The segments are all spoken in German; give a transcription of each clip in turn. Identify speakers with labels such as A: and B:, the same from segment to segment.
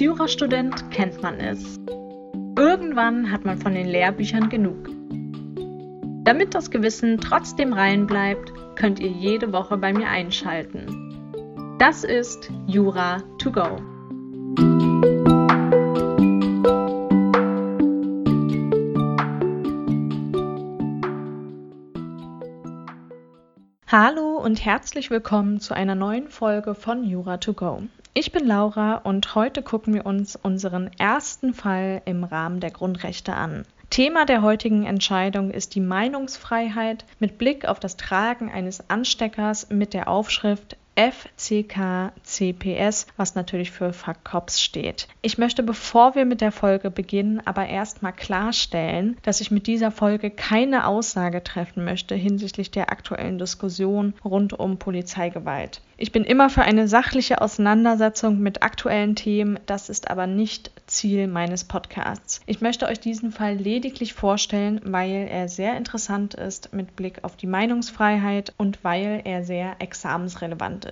A: Als Jurastudent kennt man es. Irgendwann hat man von den Lehrbüchern genug. Damit das Gewissen trotzdem rein bleibt, könnt ihr jede Woche bei mir einschalten. Das ist Jura to go. Hallo und herzlich willkommen zu einer neuen Folge von Jura to go. Ich bin Laura und heute gucken wir uns unseren ersten Fall im Rahmen der Grundrechte an. Thema der heutigen Entscheidung ist die Meinungsfreiheit mit Blick auf das Tragen eines Ansteckers mit der Aufschrift FCK-CPS, was natürlich für Verkops steht. Ich möchte, bevor wir mit der Folge beginnen, aber erstmal klarstellen, dass ich mit dieser Folge keine Aussage treffen möchte hinsichtlich der aktuellen Diskussion rund um Polizeigewalt. Ich bin immer für eine sachliche Auseinandersetzung mit aktuellen Themen, das ist aber nicht Ziel meines Podcasts. Ich möchte euch diesen Fall lediglich vorstellen, weil er sehr interessant ist mit Blick auf die Meinungsfreiheit und weil er sehr examensrelevant ist.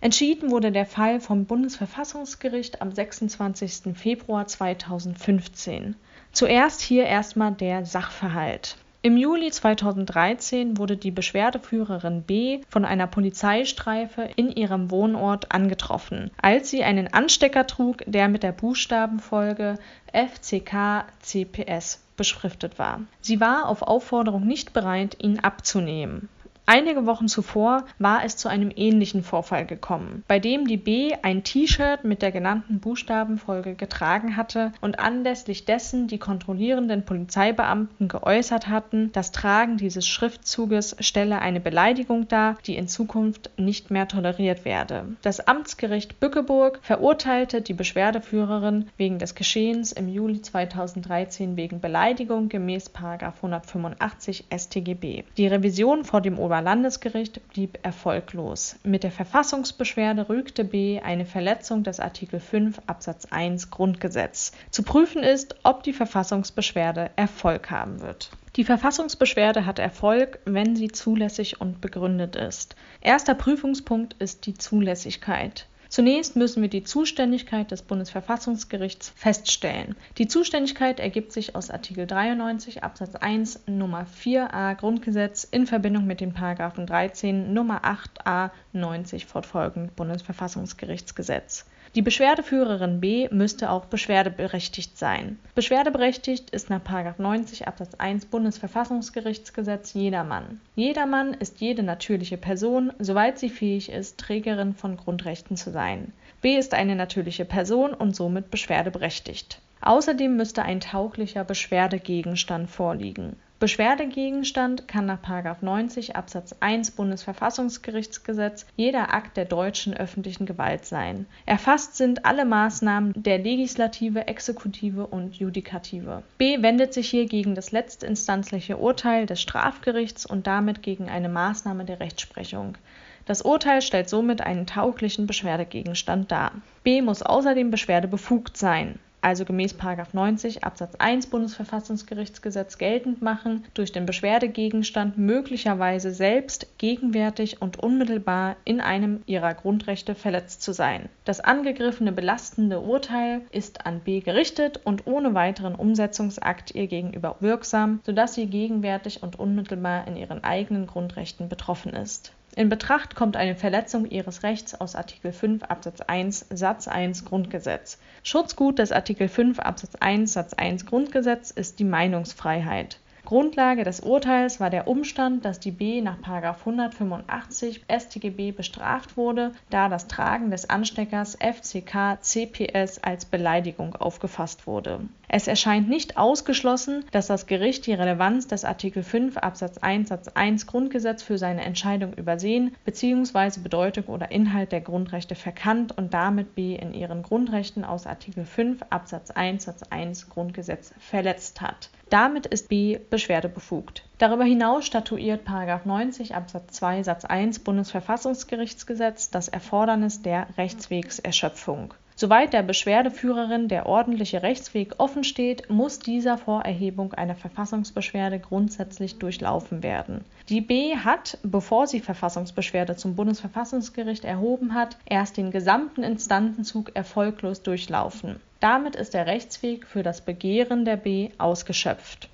A: Entschieden wurde der Fall vom Bundesverfassungsgericht am 26. Februar 2015. Zuerst hier erstmal der Sachverhalt. Im Juli 2013 wurde die Beschwerdeführerin B von einer Polizeistreife in ihrem Wohnort angetroffen, als sie einen Anstecker trug, der mit der Buchstabenfolge FCK-CPS beschriftet war. Sie war auf Aufforderung nicht bereit, ihn abzunehmen. Einige Wochen zuvor war es zu einem ähnlichen Vorfall gekommen, bei dem die B ein T-Shirt mit der genannten Buchstabenfolge getragen hatte und anlässlich dessen die kontrollierenden Polizeibeamten geäußert hatten, das Tragen dieses Schriftzuges stelle eine Beleidigung dar, die in Zukunft nicht mehr toleriert werde. Das Amtsgericht Bückeburg verurteilte die Beschwerdeführerin wegen des Geschehens im Juli 2013 wegen Beleidigung gemäß 185 StGB. Die Revision vor dem Ober Oberlandesgericht blieb erfolglos. Mit der Verfassungsbeschwerde rügte B eine Verletzung des Artikel 5 Absatz 1 Grundgesetz. Zu prüfen ist, ob die Verfassungsbeschwerde Erfolg haben wird. Die Verfassungsbeschwerde hat Erfolg, wenn sie zulässig und begründet ist. Erster Prüfungspunkt ist die Zulässigkeit. Zunächst müssen wir die Zuständigkeit des Bundesverfassungsgerichts feststellen. Die Zuständigkeit ergibt sich aus Artikel 93 Absatz 1 Nummer 4a Grundgesetz in Verbindung mit den Paragraphen 13 Nummer 8a 90 fortfolgend Bundesverfassungsgerichtsgesetz. Die Beschwerdeführerin B müsste auch beschwerdeberechtigt sein. Beschwerdeberechtigt ist nach 90 Absatz 1 Bundesverfassungsgerichtsgesetz jedermann. Jedermann ist jede natürliche Person, soweit sie fähig ist, Trägerin von Grundrechten zu sein. B ist eine natürliche Person und somit beschwerdeberechtigt. Außerdem müsste ein tauglicher Beschwerdegegenstand vorliegen Beschwerdegegenstand kann nach 90 Absatz 1 Bundesverfassungsgerichtsgesetz jeder Akt der deutschen öffentlichen Gewalt sein. Erfasst sind alle Maßnahmen der Legislative, Exekutive und Judikative. B wendet sich hier gegen das letztinstanzliche Urteil des Strafgerichts und damit gegen eine Maßnahme der Rechtsprechung. Das Urteil stellt somit einen tauglichen Beschwerdegegenstand dar. B muss außerdem beschwerdebefugt sein also gemäß 90 Absatz 1 Bundesverfassungsgerichtsgesetz geltend machen, durch den Beschwerdegegenstand möglicherweise selbst, gegenwärtig und unmittelbar in einem ihrer Grundrechte verletzt zu sein. Das angegriffene belastende Urteil ist an B gerichtet und ohne weiteren Umsetzungsakt ihr gegenüber wirksam, sodass sie gegenwärtig und unmittelbar in ihren eigenen Grundrechten betroffen ist in Betracht kommt eine Verletzung ihres Rechts aus Artikel 5 Absatz 1 Satz 1 Grundgesetz. Schutzgut des Artikel 5 Absatz 1 Satz 1 Grundgesetz ist die Meinungsfreiheit Grundlage des Urteils war der Umstand, dass die B nach 185 StGB bestraft wurde, da das Tragen des Ansteckers FCK-CPS als Beleidigung aufgefasst wurde. Es erscheint nicht ausgeschlossen, dass das Gericht die Relevanz des Artikel 5 Absatz 1 Satz 1 Grundgesetz für seine Entscheidung übersehen bzw. Bedeutung oder Inhalt der Grundrechte verkannt und damit B in ihren Grundrechten aus Artikel 5 Absatz 1 Satz 1 Grundgesetz verletzt hat damit ist B beschwerdebefugt. Darüber hinaus statuiert 90 Absatz 2 Satz 1 Bundesverfassungsgerichtsgesetz das Erfordernis der Rechtswegserschöpfung Soweit der Beschwerdeführerin der ordentliche Rechtsweg offen steht, muss dieser vor Erhebung einer Verfassungsbeschwerde grundsätzlich durchlaufen werden. Die B hat, bevor sie Verfassungsbeschwerde zum Bundesverfassungsgericht erhoben hat, erst den gesamten Instanzenzug erfolglos durchlaufen. Damit ist der Rechtsweg für das Begehren der B ausgeschöpft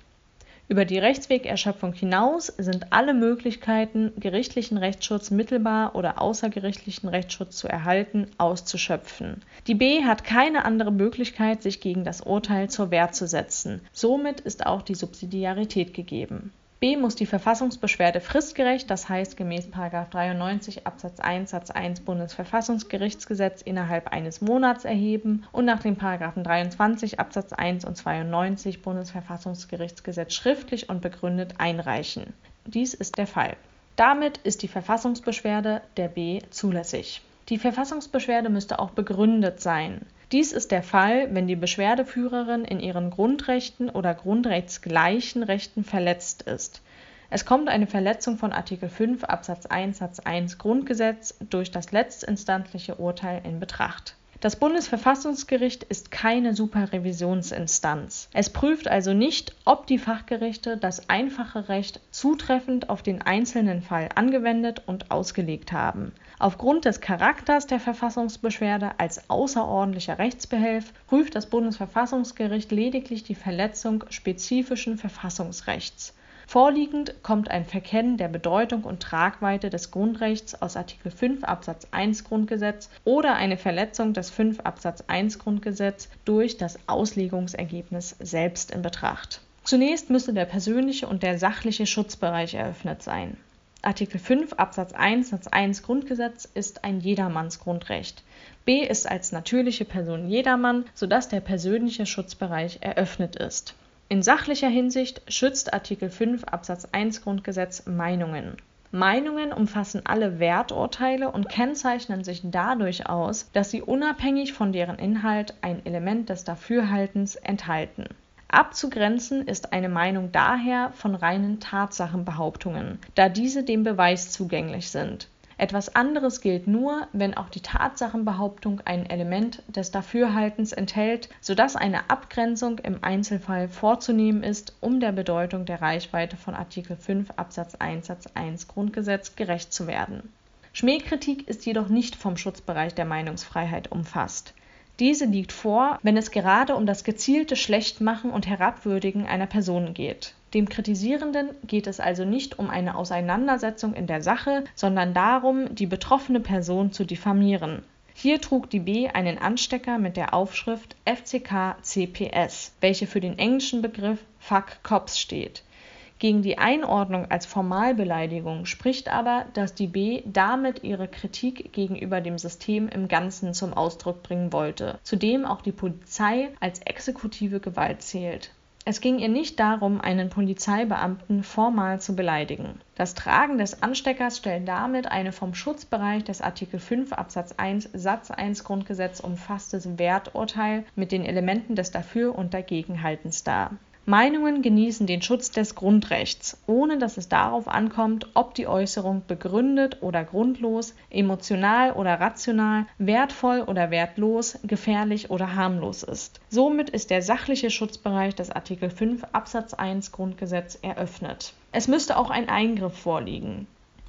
A: über die Rechtswegerschöpfung hinaus sind alle Möglichkeiten, gerichtlichen Rechtsschutz mittelbar oder außergerichtlichen Rechtsschutz zu erhalten, auszuschöpfen. Die B hat keine andere Möglichkeit, sich gegen das Urteil zur Wehr zu setzen. Somit ist auch die Subsidiarität gegeben B muss die Verfassungsbeschwerde fristgerecht, das heißt gemäß 93 Absatz 1 Satz 1 Bundesverfassungsgerichtsgesetz innerhalb eines Monats erheben und nach den 23 Absatz 1 und 92 Bundesverfassungsgerichtsgesetz schriftlich und begründet einreichen. Dies ist der Fall. Damit ist die Verfassungsbeschwerde der B zulässig. Die Verfassungsbeschwerde müsste auch begründet sein. Dies ist der Fall, wenn die Beschwerdeführerin in ihren Grundrechten oder grundrechtsgleichen Rechten verletzt ist. Es kommt eine Verletzung von Artikel 5 Absatz 1 Satz 1 Grundgesetz durch das letztinstanzliche Urteil in Betracht das Bundesverfassungsgericht ist keine Superrevisionsinstanz. Es prüft also nicht, ob die Fachgerichte das einfache Recht zutreffend auf den einzelnen Fall angewendet und ausgelegt haben. Aufgrund des Charakters der Verfassungsbeschwerde als außerordentlicher Rechtsbehelf prüft das Bundesverfassungsgericht lediglich die Verletzung spezifischen Verfassungsrechts Vorliegend kommt ein Verkennen der Bedeutung und Tragweite des Grundrechts aus Artikel 5 Absatz 1 Grundgesetz oder eine Verletzung des 5 Absatz 1 Grundgesetz durch das Auslegungsergebnis selbst in Betracht. Zunächst müsse der persönliche und der sachliche Schutzbereich eröffnet sein. Artikel 5 Absatz 1 Satz 1 Grundgesetz ist ein Jedermannsgrundrecht. B ist als natürliche Person jedermann, sodass der persönliche Schutzbereich eröffnet ist in sachlicher Hinsicht schützt Artikel 5 Absatz 1 Grundgesetz Meinungen. Meinungen umfassen alle Werturteile und kennzeichnen sich dadurch aus, dass sie unabhängig von deren Inhalt ein Element des Dafürhaltens enthalten. Abzugrenzen ist eine Meinung daher von reinen Tatsachenbehauptungen, da diese dem Beweis zugänglich sind etwas anderes gilt nur, wenn auch die Tatsachenbehauptung ein Element des Dafürhaltens enthält, sodass eine Abgrenzung im Einzelfall vorzunehmen ist, um der Bedeutung der Reichweite von Artikel 5 Absatz 1 Satz 1 Grundgesetz gerecht zu werden. Schmähkritik ist jedoch nicht vom Schutzbereich der Meinungsfreiheit umfasst. Diese liegt vor, wenn es gerade um das gezielte Schlechtmachen und Herabwürdigen einer Person geht dem Kritisierenden geht es also nicht um eine Auseinandersetzung in der Sache, sondern darum, die betroffene Person zu diffamieren. Hier trug die B einen Anstecker mit der Aufschrift FCK CPS, welche für den englischen Begriff Fuck Cops steht. Gegen die Einordnung als Formalbeleidigung spricht aber, dass die B damit ihre Kritik gegenüber dem System im Ganzen zum Ausdruck bringen wollte, zu dem auch die Polizei als exekutive Gewalt zählt es ging ihr nicht darum, einen Polizeibeamten formal zu beleidigen. Das Tragen des Ansteckers stellt damit eine vom Schutzbereich des Artikel 5 Absatz 1 Satz 1 Grundgesetz umfasstes Werturteil mit den Elementen des Dafür- und Dagegenhaltens dar Meinungen genießen den Schutz des Grundrechts, ohne dass es darauf ankommt, ob die Äußerung begründet oder grundlos, emotional oder rational, wertvoll oder wertlos, gefährlich oder harmlos ist. Somit ist der sachliche Schutzbereich des Artikel 5 Absatz 1 Grundgesetz eröffnet. Es müsste auch ein Eingriff vorliegen.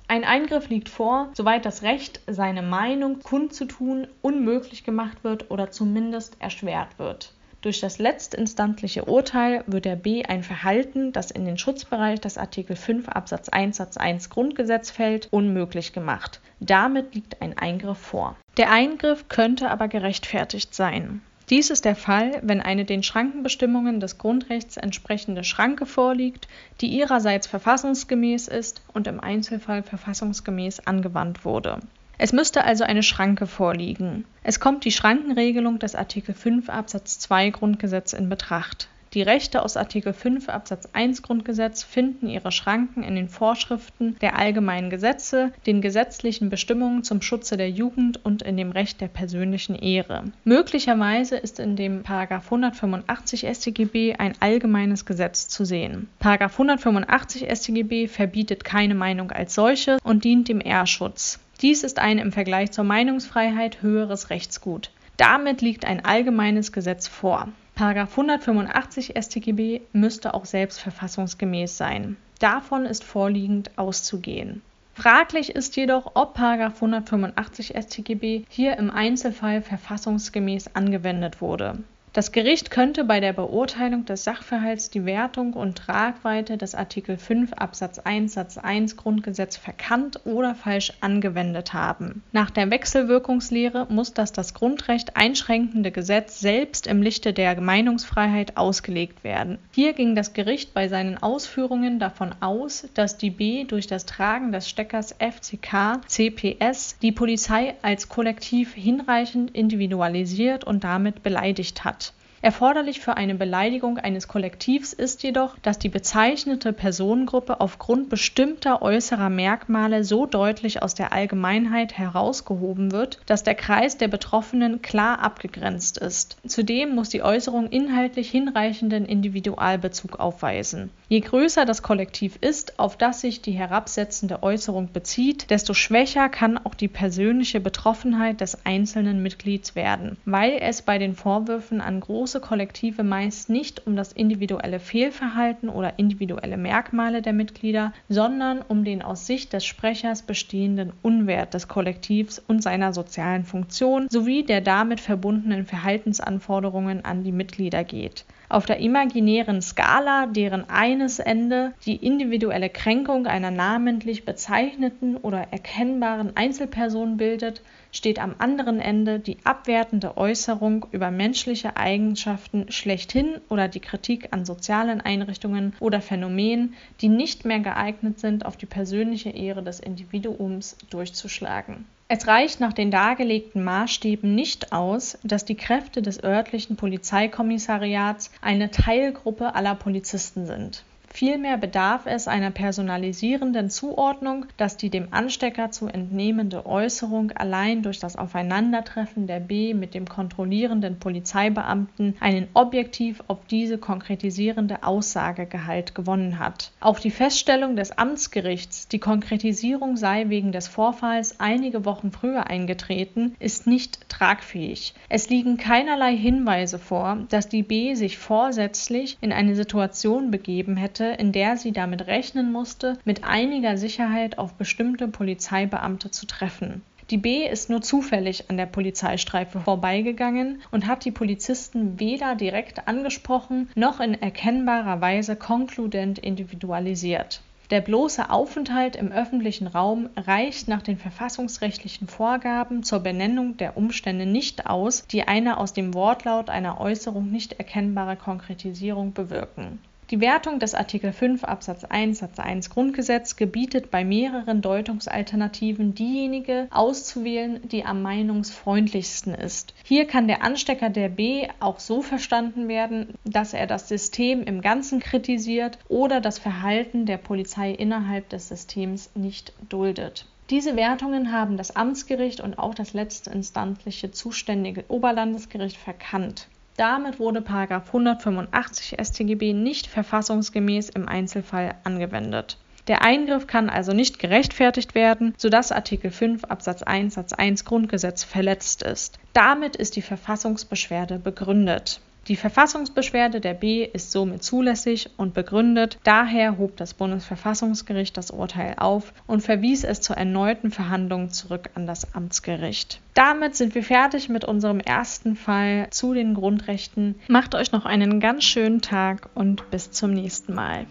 A: Ein Eingriff liegt vor, soweit das Recht, seine Meinung kundzutun, unmöglich gemacht wird oder zumindest erschwert wird. Durch das letztinstantliche Urteil wird der B ein Verhalten, das in den Schutzbereich des Artikel 5 Absatz 1 Satz 1 Grundgesetz fällt, unmöglich gemacht. Damit liegt ein Eingriff vor. Der Eingriff könnte aber gerechtfertigt sein. Dies ist der Fall, wenn eine den Schrankenbestimmungen des Grundrechts entsprechende Schranke vorliegt, die ihrerseits verfassungsgemäß ist und im Einzelfall verfassungsgemäß angewandt wurde es müsste also eine Schranke vorliegen. Es kommt die Schrankenregelung des Artikel 5 Absatz 2 Grundgesetz in Betracht. Die Rechte aus Artikel 5 Absatz 1 Grundgesetz finden ihre Schranken in den Vorschriften der allgemeinen Gesetze, den gesetzlichen Bestimmungen zum Schutze der Jugend und in dem Recht der persönlichen Ehre. Möglicherweise ist in dem 185 StGB ein allgemeines Gesetz zu sehen. 185 StGB verbietet keine Meinung als solche und dient dem Ehrschutz. Dies ist ein im Vergleich zur Meinungsfreiheit höheres Rechtsgut. Damit liegt ein allgemeines Gesetz vor. Paragraph 185 StGB müsste auch selbst verfassungsgemäß sein. Davon ist vorliegend auszugehen. Fraglich ist jedoch, ob 185 StGB hier im Einzelfall verfassungsgemäß angewendet wurde. Das Gericht könnte bei der Beurteilung des Sachverhalts die Wertung und Tragweite des Artikel 5 Absatz 1 Satz 1 Grundgesetz verkannt oder falsch angewendet haben. Nach der Wechselwirkungslehre muss das das Grundrecht einschränkende Gesetz selbst im Lichte der Meinungsfreiheit ausgelegt werden. Hier ging das Gericht bei seinen Ausführungen davon aus, dass die B durch das Tragen des Steckers FCK CPS die Polizei als Kollektiv hinreichend individualisiert und damit beleidigt hat Erforderlich für eine Beleidigung eines Kollektivs ist jedoch, dass die bezeichnete Personengruppe aufgrund bestimmter äußerer Merkmale so deutlich aus der Allgemeinheit herausgehoben wird, dass der Kreis der Betroffenen klar abgegrenzt ist. Zudem muss die Äußerung inhaltlich hinreichenden Individualbezug aufweisen. Je größer das Kollektiv ist, auf das sich die herabsetzende Äußerung bezieht, desto schwächer kann auch die persönliche Betroffenheit des einzelnen Mitglieds werden, weil es bei den Vorwürfen an große große Kollektive meist nicht um das individuelle Fehlverhalten oder individuelle Merkmale der Mitglieder, sondern um den aus Sicht des Sprechers bestehenden Unwert des Kollektivs und seiner sozialen Funktion sowie der damit verbundenen Verhaltensanforderungen an die Mitglieder geht. Auf der imaginären Skala, deren eines Ende die individuelle Kränkung einer namentlich bezeichneten oder erkennbaren Einzelperson bildet, steht am anderen Ende die abwertende Äußerung über menschliche Eigenschaften schlechthin oder die Kritik an sozialen Einrichtungen oder Phänomenen, die nicht mehr geeignet sind, auf die persönliche Ehre des Individuums durchzuschlagen. Es reicht nach den dargelegten Maßstäben nicht aus, dass die Kräfte des örtlichen Polizeikommissariats eine Teilgruppe aller Polizisten sind. Vielmehr bedarf es einer personalisierenden Zuordnung, dass die dem Anstecker zu entnehmende Äußerung allein durch das Aufeinandertreffen der B mit dem kontrollierenden Polizeibeamten einen objektiv auf diese konkretisierende Aussagegehalt gewonnen hat. Auch die Feststellung des Amtsgerichts, die Konkretisierung sei wegen des Vorfalls einige Wochen früher eingetreten, ist nicht tragfähig. Es liegen keinerlei Hinweise vor, dass die B sich vorsätzlich in eine Situation begeben hätte, hatte, in der sie damit rechnen musste, mit einiger Sicherheit auf bestimmte Polizeibeamte zu treffen. Die B ist nur zufällig an der Polizeistreife vorbeigegangen und hat die Polizisten weder direkt angesprochen noch in erkennbarer Weise konkludent individualisiert. Der bloße Aufenthalt im öffentlichen Raum reicht nach den verfassungsrechtlichen Vorgaben zur Benennung der Umstände nicht aus, die eine aus dem Wortlaut einer Äußerung nicht erkennbare Konkretisierung bewirken die Wertung des Artikel 5 Absatz 1 Satz 1 Grundgesetz gebietet bei mehreren Deutungsalternativen diejenige auszuwählen, die am meinungsfreundlichsten ist. Hier kann der Anstecker der B auch so verstanden werden, dass er das System im Ganzen kritisiert oder das Verhalten der Polizei innerhalb des Systems nicht duldet. Diese Wertungen haben das Amtsgericht und auch das letztinstanzliche zuständige Oberlandesgericht verkannt. Damit wurde § 185 StGB nicht verfassungsgemäß im Einzelfall angewendet. Der Eingriff kann also nicht gerechtfertigt werden, sodass Artikel 5 Absatz 1 Satz 1 Grundgesetz verletzt ist. Damit ist die Verfassungsbeschwerde begründet die Verfassungsbeschwerde der B ist somit zulässig und begründet, daher hob das Bundesverfassungsgericht das Urteil auf und verwies es zur erneuten Verhandlung zurück an das Amtsgericht. Damit sind wir fertig mit unserem ersten Fall zu den Grundrechten. Macht euch noch einen ganz schönen Tag und bis zum nächsten Mal.